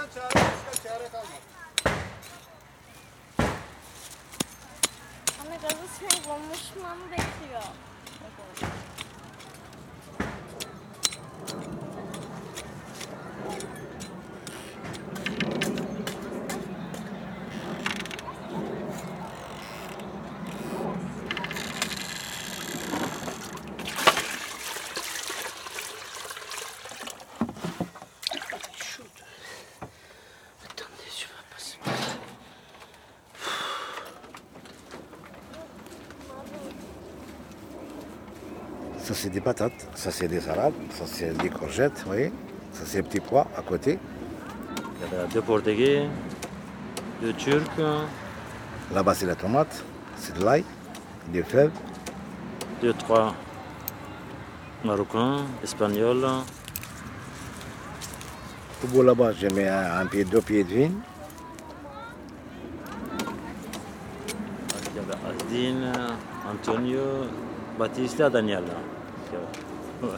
olmazsan çare, başka çare kalmaz. Ama gazı sen konuşmamı bekliyor. C'est des patates, ça c'est des salades, ça c'est des courgettes, vous voyez Ça c'est des petits pois à côté. Il y a deux Portugais, deux Turcs, Là-bas c'est la tomate, c'est de l'ail, des fèves. deux, trois Marocains, Espagnols. Au bout là-bas, j'ai mis un, un pied, deux pieds de vigne. Il y avait Ouais.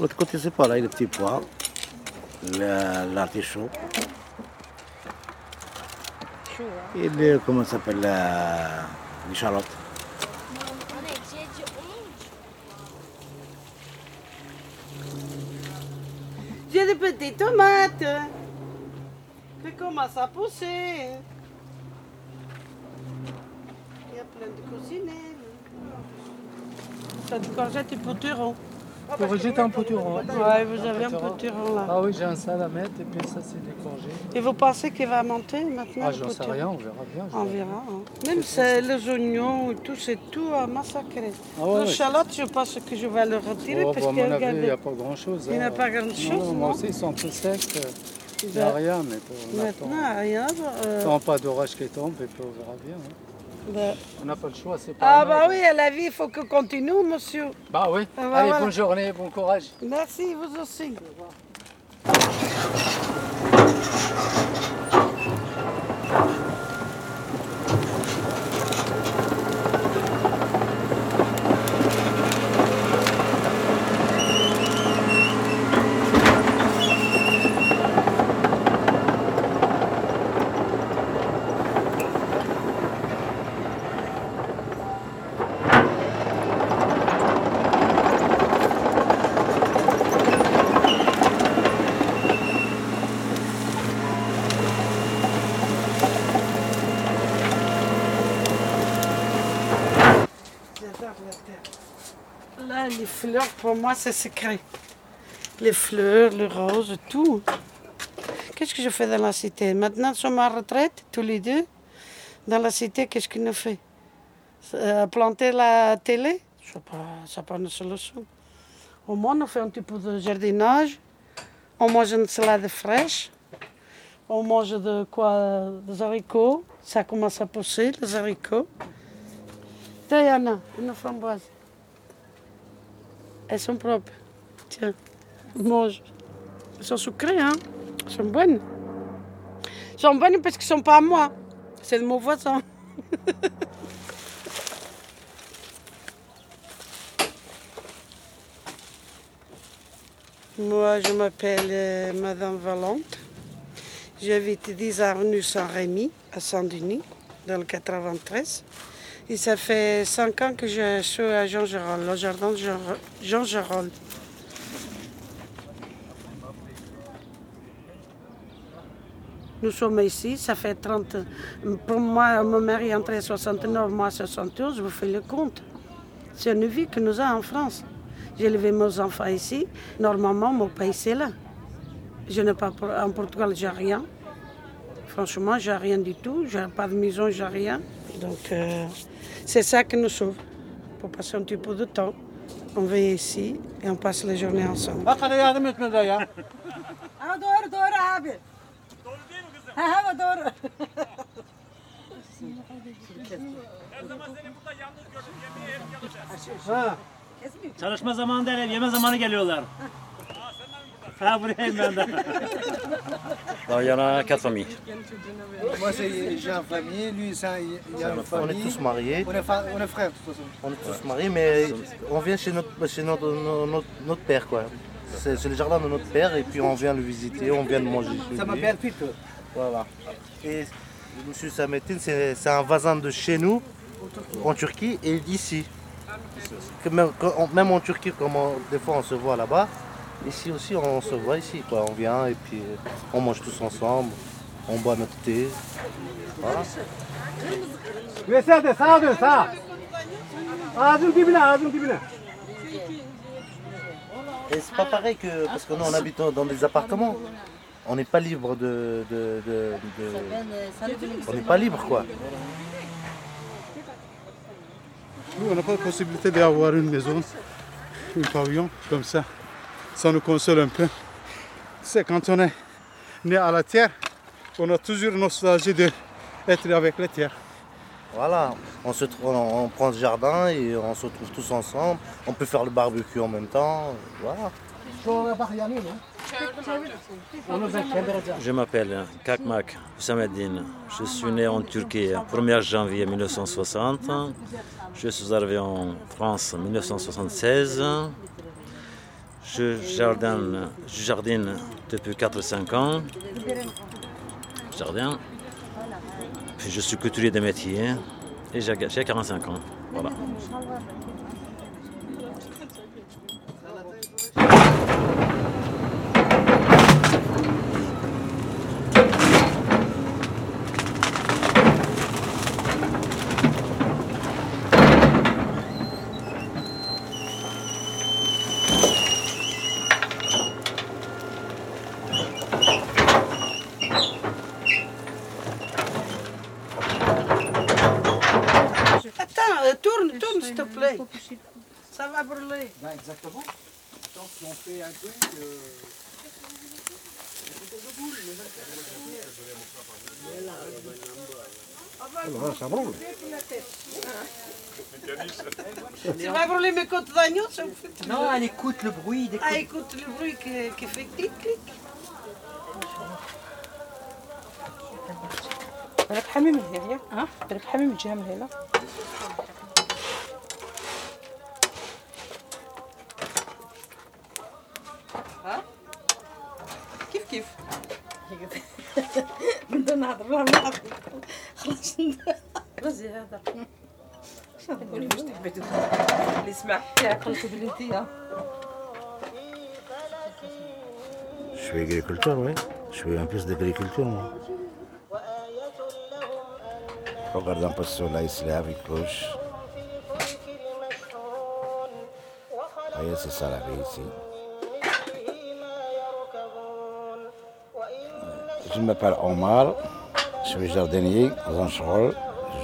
L'autre côté c'est pareil, les petits pois, le- l'artichaut. Et le, comment ça s'appelle, la- les charlottes. J'ai des petites tomates. Mais commence à pousser. Il y a plein de cousines. T'as du courgette et potiron. Courgette en potiron. Ouais, vous avez un potiron là. Ah oui, j'ai un salamette et puis ça, c'est des courgettes. Et vous pensez qu'il va monter maintenant Ah, le j'en sais potiron rien, on verra bien. On verra. hein. Même c'est les oignons et tout, c'est tout à massacrer. Ah ouais, je pense que je vais le retirer Oh, parce bah, mon avis, il regardez, n'y a pas grand-chose. Il n'y a hein. pas grand-chose, Non, moi non aussi, ils sont un peu secs. euh, Il n'y a rien, mais pour- on attend. maintenant, rien. euh, Tant pas d'orage qui tombe, et puis on verra bien. hein. On n'a pas le choix, c'est pas. Ah bah oui, à la vie, il faut que continue, monsieur. Bah oui. Ah, bah, Allez, voilà. bonne journée, bon courage. Merci, vous aussi. J'adore Là, les fleurs, pour moi, c'est secret. Les fleurs, le rose, tout. Qu'est-ce que je fais dans la cité? Maintenant, nous sommes en retraite, tous les deux. Dans la cité, qu'est-ce qu'on a fait? Euh, Planter la télé? Pas, c'est pas une solution. Au moins, on fait un petit peu de jardinage. On mange une salade fraîche. On mange de quoi? Des haricots. Ça commence à pousser, les haricots. Tiens, Anna, une framboise. Elles sont propres. Tiens, mange. Elles sont sucrées, hein Elles sont bonnes. Elles sont bonnes parce qu'elles ne sont pas à moi. C'est de mon voisin. Moi, je m'appelle euh, Madame Valente. J'habite 10 avenue Saint-Rémy, à Saint-Denis, dans le 93. Ça fait 5 ans que je suis à Jean Gérald, le jardin de Jean, Gérald. Nous sommes ici, ça fait 30 Pour moi, mon mari est entré à 69, moi à 71, je vous fais le compte. C'est une vie que nous avons en France. J'ai élevé mes enfants ici. Normalement, mon pays, c'est là. Je n'ai pas, en Portugal, j'ai rien. Franchement, j'ai rien du tout. J'ai pas de maison, j'ai rien. Donc, euh, c'est ça qui nous sauve. Pour passer un petit peu de temps. On vient ici et on passe la journée ensemble. Çalışma zamanı değil, yeme zamanı geliyorlar. Alors, il y en a quatre familles. Moi c'est j'ai une famille, lui un- il y a une On est famille. tous mariés, On est, fa- on est frères de toute façon. on est tous mariés, mais on vient chez notre, chez notre, notre, notre père, quoi. C'est le jardin de notre père et puis on vient le visiter, on vient de manger chez Ça lui. m'appelle Pito. Voilà. Et M. Samettin, c'est c'est un voisin de chez nous, en Turquie, et d'ici. Même, en Turquie, comme on- des fois on se voit là-bas, ici aussi on se voit ici. Quoi. On vient et puis euh, on mange tous ensemble, on boit notre thé. Voilà. Et c'est pas pareil que. Parce que nous on habite dans des appartements. On n'est pas libre de. de- de- de- On n'est pas libre quoi. Nous, on n'a pas la possibilité d'avoir une maison, un pavillon comme ça. Ça nous console un peu. Sais, quand on est né à la terre, on a toujours nostalgie d'être avec la terre. Voilà, on, se, on, on prend ce jardin et on se retrouve tous ensemble. On peut faire le barbecue en même temps. Voilà. Je m'appelle Kakmak Hüsameddin. Je suis né en Turquie le 1er janvier 1960. Je suis arrivé en France en 1976. Je jardine, depuis 4-5 ans. Jardin. Puis je suis couturier de métier et j'ai j'ai 45 ans. Voilà. Attends, euh, tourne, tourne s'il te plaît. Ça va brûler. exactement. Donc si on fait un truc... euh, ça brûle. Tu vas brûler mes côtes d'agneau, ça me fait Non, elle écoute le bruit des Ah, écoute le bruit qui, qui fait clic, clic. بالك حامي من هنا ها بالك حامي من الجهه من هنا بدنا نهضر مع بعض خلاص رزي هذا قولي واش تحبيتو اللي سمع بلي انتيا Je fais agriculteur, oui. Je fais un peu d'agriculture, moi. Regarde un peu le soleil se lève, il couche. Voyez, c'est ça la vie ici. Je m'appelle Omar, je suis jardinier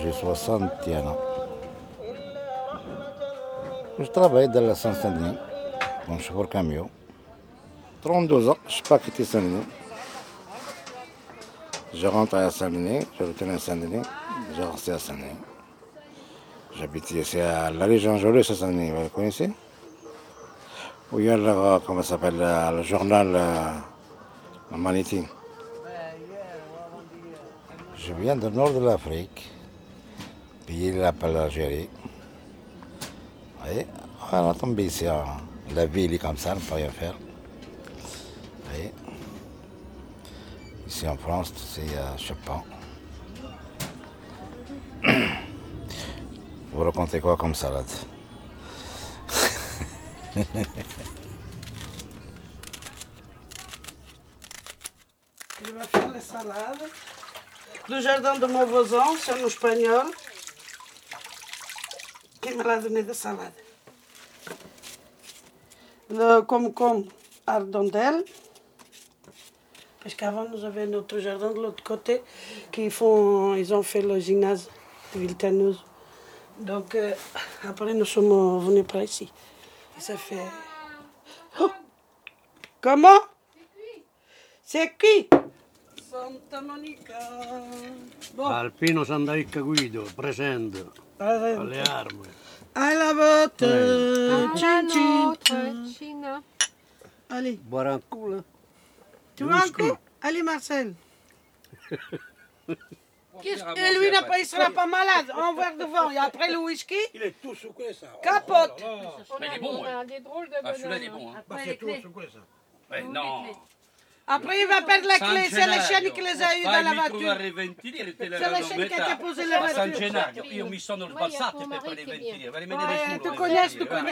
j'ai 61 ans. Je travaille dans la Saint-Denis, comme chauffeur camion. 32 ans, je n'ai pas quitté Saint-Denis. Je rentre à Saint-Denis, je retourne à Saint-Denis, je reste à Saint-Denis. J'habite ici à la région Jolie, à Saint-Denis, vous connaissez? Où il y a le, comment s'appelle, le, le journal euh, la Maniti. Je viens du nord de l'Afrique, pays l'appelle l'Algérie. Vous voyez, on est tombé ici, la ville est comme ça, on ne peut rien faire. Voyez Ici en France, c'est, euh, je sais pas. Vous racontez quoi comme salade vais faire les salades. Le jardin de mon voisin, c'est un espagnol qui me l'a donné des salades. Le concombre ardendelle. Parce qu'avant, nous avions notre jardin de l'autre côté, qui font, ils ont fait le gymnase de Viltanouse. Donc, euh, après, nous sommes venus par ici. Et ça fait. Oh Comment C'est qui Santa Monica. Bon, Alpino Sandaica Guido, presente allez, alle armi. à la vôtre. Tchin, tchin. China. Allez, Buon un culo. tu veux un coup Allez, Marcel. Et lui, n'a pas- il sera pas malade. Un verre de vin et après le whisky, Il est tout secoué, ça. capote. Mais il est bon, ouais. Ah, celui-là, il est bon. Hein. Après c'est tout secoué, ça. Ouais, non. Après, il va perdre la clé. C'est la chaîne qui les a eu dans la voiture. C'est C'est la chaîne qui a posé la voiture. San Gennaro, io mi sono sbalzato per fare i ventili, per rimanere Ouais, solo. tu i connais, ventili, tu va.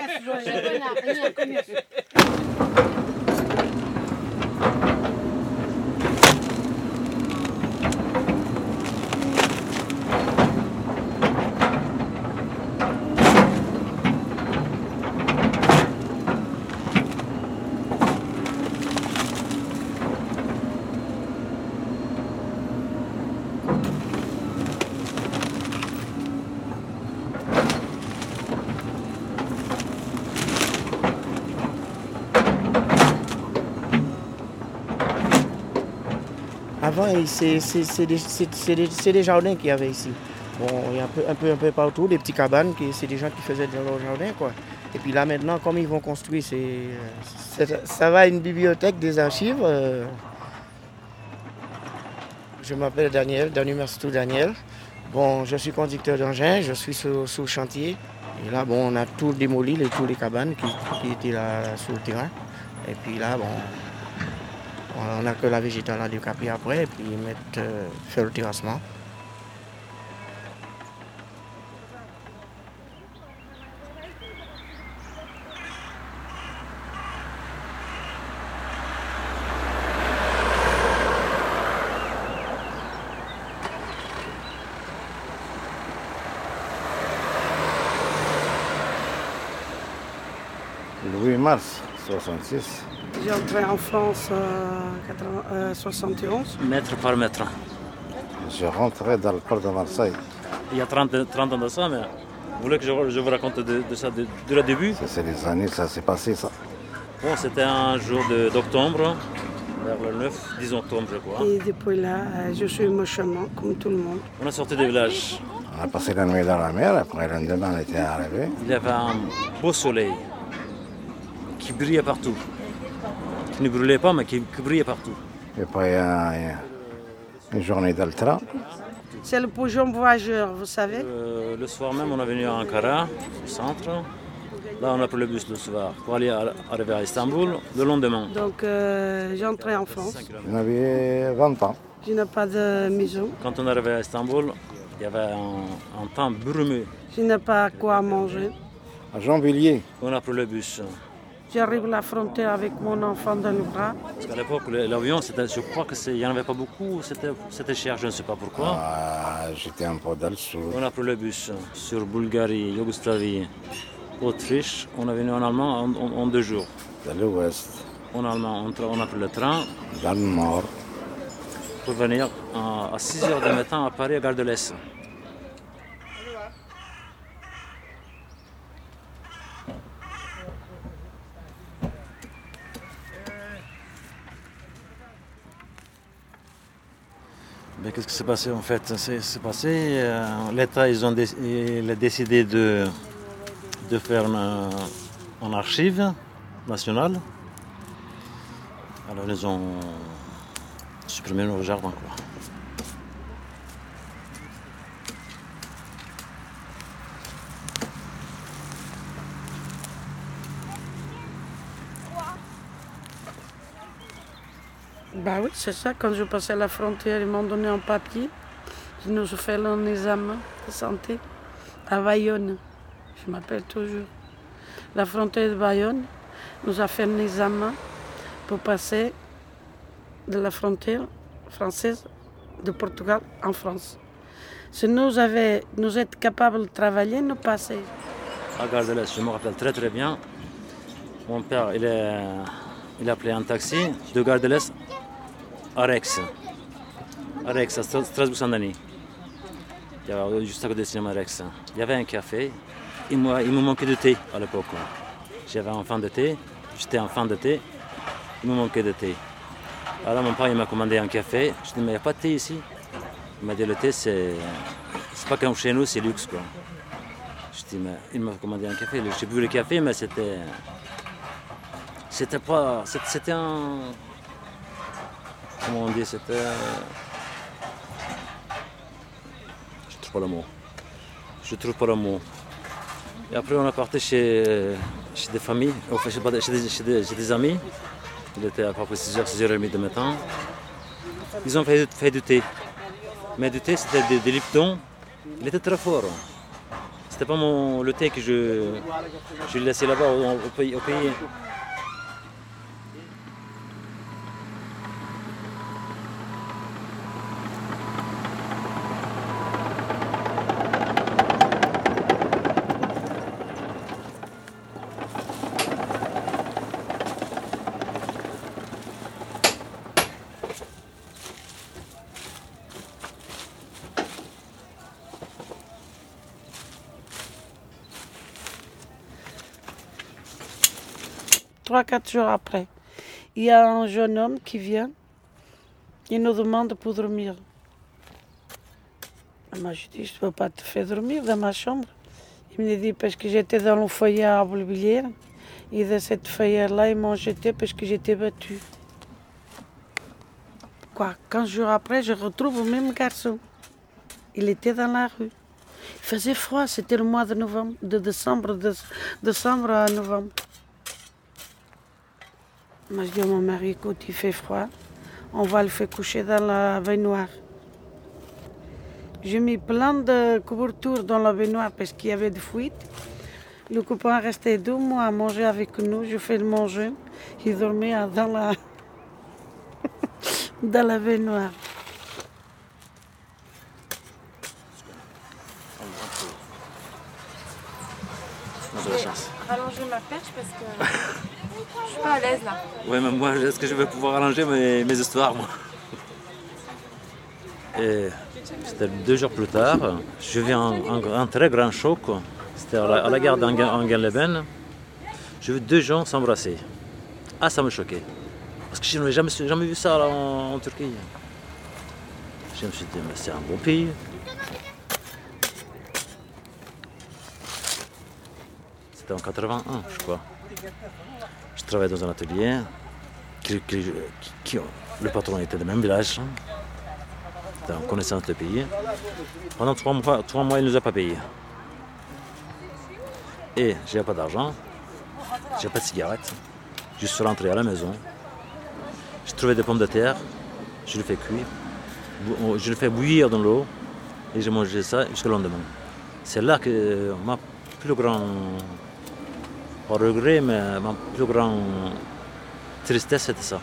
C'est des, jardins qu'il y avait ici. Bon, il y a un peu, un peu, un peu partout, des petites cabanes, c'est des gens qui faisaient dans leur jardin, quoi. Et puis là, maintenant, comme ils vont construire, ça va à une bibliothèque, des archives. euh. Je m'appelle Daniel, Daniel Mercitou Daniel. Bon, je suis conducteur d'engin, je suis sur, le chantier. Et là, bon, on a tout démoli, les, tous les cabanes qui, qui étaient là sur le terrain. Et puis là, bon, on n'a que la végétale à décaper après et puis mettre, euh, faire le terrassement. 8 mars 66. J'ai entré en France en 71. Mètre par mètre. Je rentrais dans le port de Marseille. Il y a 30, 30 ans de ça, mais vous voulez que je, je vous raconte de, de ça de, de le début? C'est les années, ça s'est passé ça. Bon, c'était un jour d'octobre, vers le 9, 10 octobre, je crois. Et depuis là, euh, je suis mon chemin, comme tout le monde. On est sorti du village. On a passé la nuit dans la mer, après le lendemain on était arrivé. Il y avait un beau soleil qui brillait partout. Qui ne brûlait pas, mais qui, qui brillait partout. Et puis il y a- il y a une journée train. C'est le pigeon voyageur, vous savez. Euh, le soir même, on est venu à Ankara, au centre. Là, on a pris le bus le soir pour aller à- arriver à Istanbul le lendemain. Donc, euh, j'ai entré en France. On avait 20 ans. Je n'ai pas de maison. Quand on est arrivé à Istanbul, il y avait un, un temps brumeux. Je n'ai pas quoi manger. À Jean-Villiers. On a pris le bus. J'arrive à la frontière avec mon enfant dans le bras. Parce qu'à l'époque, l'avion, c'était- je crois qu'il n'y en avait pas beaucoup, c'était cher, je ne sais pas pourquoi. Ah, J'étais un peu dans le sud. On a pris le bus sur Bulgarie, Yougoslavie, Autriche. On est venu en Allemand en, en- en deux jours. Dans l'ouest. En Allemand, on, a pris le train Dans le nord. pour venir à, à 6 h du matin à Paris, à Gare de l'Est. Ben, Qu'est-ce qui s'est passé en fait? C'est passé, euh, l'État ils ont a décidé de, de faire un, un archive nationale. Alors ils ont supprimé nos jardins. Quoi. Bah oui, c'est ça. Quand je passais la frontière, ils m'ont donné un papier. Je nous ai fait un examen de santé à Bayonne. Je m'appelle toujours. La frontière de Bayonne nous a fait un examen pour passer de la frontière française de Portugal en France. Si nous, avait, nous capables de travailler, nous passer. À Gare de l'Est, je me rappelle très très bien. Mon père, il, est, il a appelé un taxi de Gare à Rex. À Strasbourg-Saint-Denis. Il y avait juste à côté du cinéma Rex. Il y avait un café. Et moi, il me manquait de thé à l'époque. J'avais un fan de thé. J'étais un fan de thé. Il me manquait de thé. Alors mon père m'a commandé un café. Je dis mais il n'y a pas de thé ici? Il m'a dit le thé c'est c'est pas comme chez nous, c'est luxe quoi. Je dis mais il m'a commandé un café. J'ai bu le café mais c'était c'était pas c'était un comment on dit c'était trouve pas le mot. Je trouve pas le mot. Et après, on est parti chez, chez des familles, enfin, chez, chez des, chez des- chez des amis. Il était à peu près 6h, 6h30 du matin. Ils ont fait, du thé. Mais du thé, c'était des, des Lipton. Il était très fort. C'était pas le thé que je, je laissais là-bas. Au pays. Trois, quatre jours après, il y a un jeune homme qui vient. Il nous demande pour dormir. Moi, je dis, je ne peux pas te faire dormir dans ma chambre. Il me dit, parce que j'étais dans le foyer à Bolbilière. Et de cette foyer-là, ils m'ont jeté parce que j'étais battue. Quoi, 15 jours après, je retrouve le même garçon. Il était dans la rue. Il faisait froid, c'était le mois de novembre, de décembre, de décembre à novembre. Moi, je dis à mon mari, écoute, il fait froid, on va le faire coucher dans la baignoire. J'ai mis plein de couvertures dans la baignoire parce qu'il y avait des fuites. Le copain restait deux mois à manger avec nous, je fais le manger. Il dormait dans la, dans la baignoire. Ma perche parce que pas à l'aise là. Oui, mais moi, est-ce que je vais pouvoir arranger mes, mes histoires, moi? Et c'était deux jours plus tard, je vis un, très grand choc. C'était à la, gare d'Angen-Leben. J'ai vu deux gens s'embrasser. Ah, ça me choquait. Parce que je n'avais jamais, jamais vu ça là, en, en Turquie. Je me suis dit, mais c'est un beau pays. C'était en 81, je crois. Je travaillais dans un atelier. le patron était du même village. En connaissance de pays. Pendant trois mois, trois mois, il ne nous a pas payé. Et j'ai pas d'argent. J'ai pas de cigarette. Je suis rentré à la maison. J'ai trouvé des pommes de terre. Je les fais cuire. Je les fais bouillir dans l'eau. Et j'ai mangé ça jusqu'au lendemain. C'est là que ma plus grand pas regret, mais ma plus grande tristesse, c'était ça.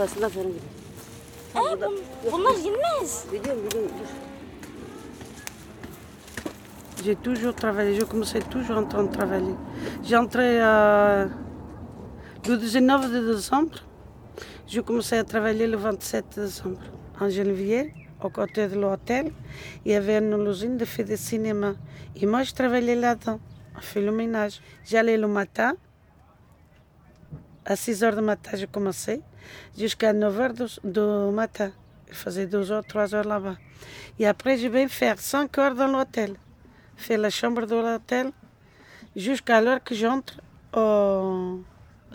Ortasında falan gidiyor. Aa, bun- bunlar yenmez. Biliyorum biliyorum. dur. J'ai toujours travaillé, je commençais toujours en train de travailler. J'entrais à... le 19 de décembre, je commençais à travailler le 27 décembre en Geneviève, au côté de l'hôtel. Il y avait une usine de fait de cinéma. Et moi, je travaillais là-dedans, on fait le ménage. J'allais le matin, à 6 heures du matin, je commençais, jusqu'à 9 heures du, matin. Je faisais 2 heures, 3 heures là-bas. Et après, je vais faire 5 heures dans l'hôtel fait la chambre de l'hôtel jusqu'à l'heure que j'entre au-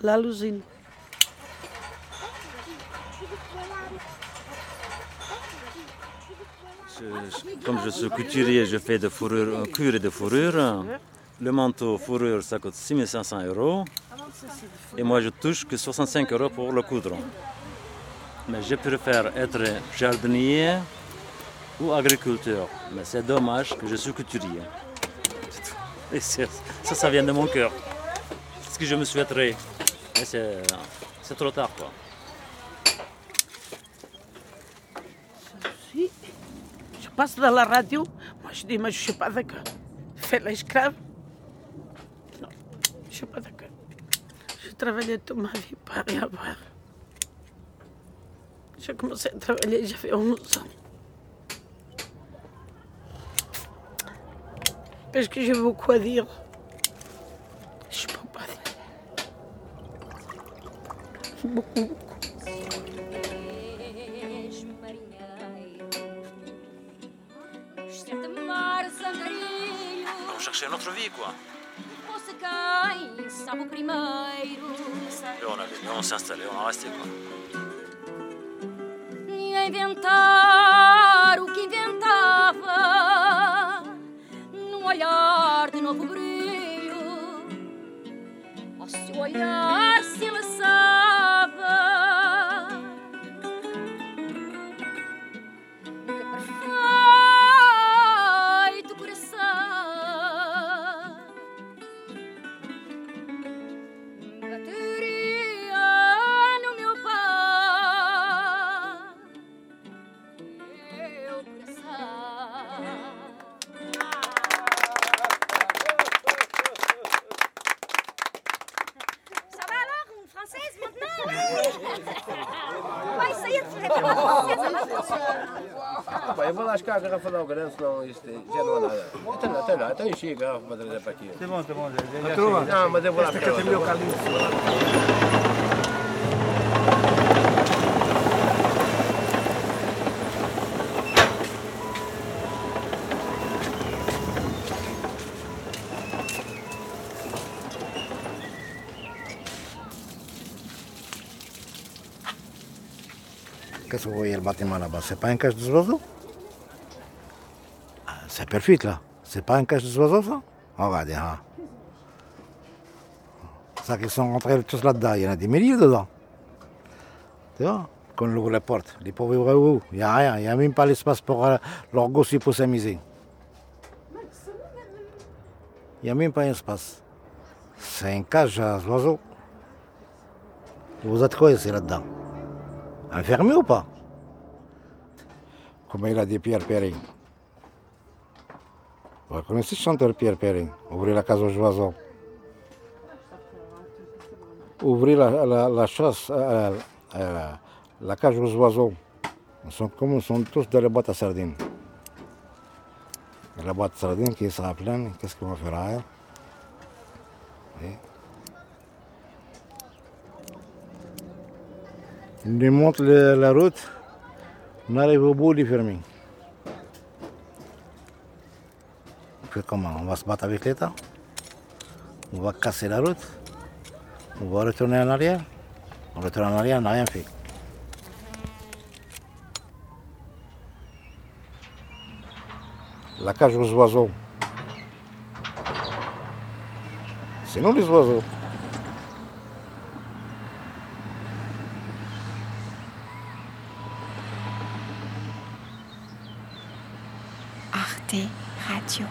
à l'usine. Comme je suis couturier, je fais de fourrure, cuir et de fourrure. Le manteau fourrure, ça coûte 6500 euros. Et moi, je touche que 65 euros pour le coudre. Mais je préfère être jardinier ou agriculteur. Mais c'est dommage que je suis couturier. Et ça, ça vient de mon cœur. Ce que je me souhaiterais. Mais c'est trop tard, quoi. Je passe dans la radio, moi je dis, mais je ne suis pas d'accord. Fais l'esclave. Non, je ne suis pas d'accord. J'ai travaillé toute ma vie pour rien avoir. J'ai commencé à travailler, j'avais 11 ans. Parce que j'ai beaucoup à dire. Je peux pas dire. Beaucoup, beaucoup. On cherchait notre vie, quoi. Et on, allait, on s'est installé, on est resté, quoi. Ia inventar o que inventava num olhar de novo brilho. Ao seu olhar buscar a garrafa de algarão, senão isto já não há nada. Até lá, até lá, até enchi a garrafa para trazer para aqui. Tá bom, tá bom. Já, já chega. Não, mas eu vou lá Esta que tem meu calinho. Que vous voyez le bâtiment là-bas C'est pas C'est perfide là. C'est pas un cache des oiseaux ça? Regardez, hein. Ça qui sont rentrés tous là-dedans, il y en a des milliers dedans. Tu vois Quand on ouvre la porte, les pauvres vrais où? Il n'y a rien, il n'y a même pas l'espace pour euh, leur gosse pour s'amuser. Il n'y a même pas d'espace. C'est un cage à oiseaux. Vous êtes quoi ici là-dedans? Enfermé ou pas? Comme il a dit Pierre Perrin. Vous connaissez le chanteur Pierre Perrin Ouvrez la case aux oiseaux. Ouvrez la, la, chasse, la cage aux oiseaux. Comme ils sont tous dans la boîte à sardines. La boîte à sardines qui sera pleine, qu'est-ce qu'on va faire Et Il nous montre la route. On arrive au bout du ferming. Comment On va se battre avec l'État On va casser la route On va retourner en arrière On retourne en arrière, on n'a rien fait. La cage aux oiseaux. C'est nous les oiseaux. Arte Radio.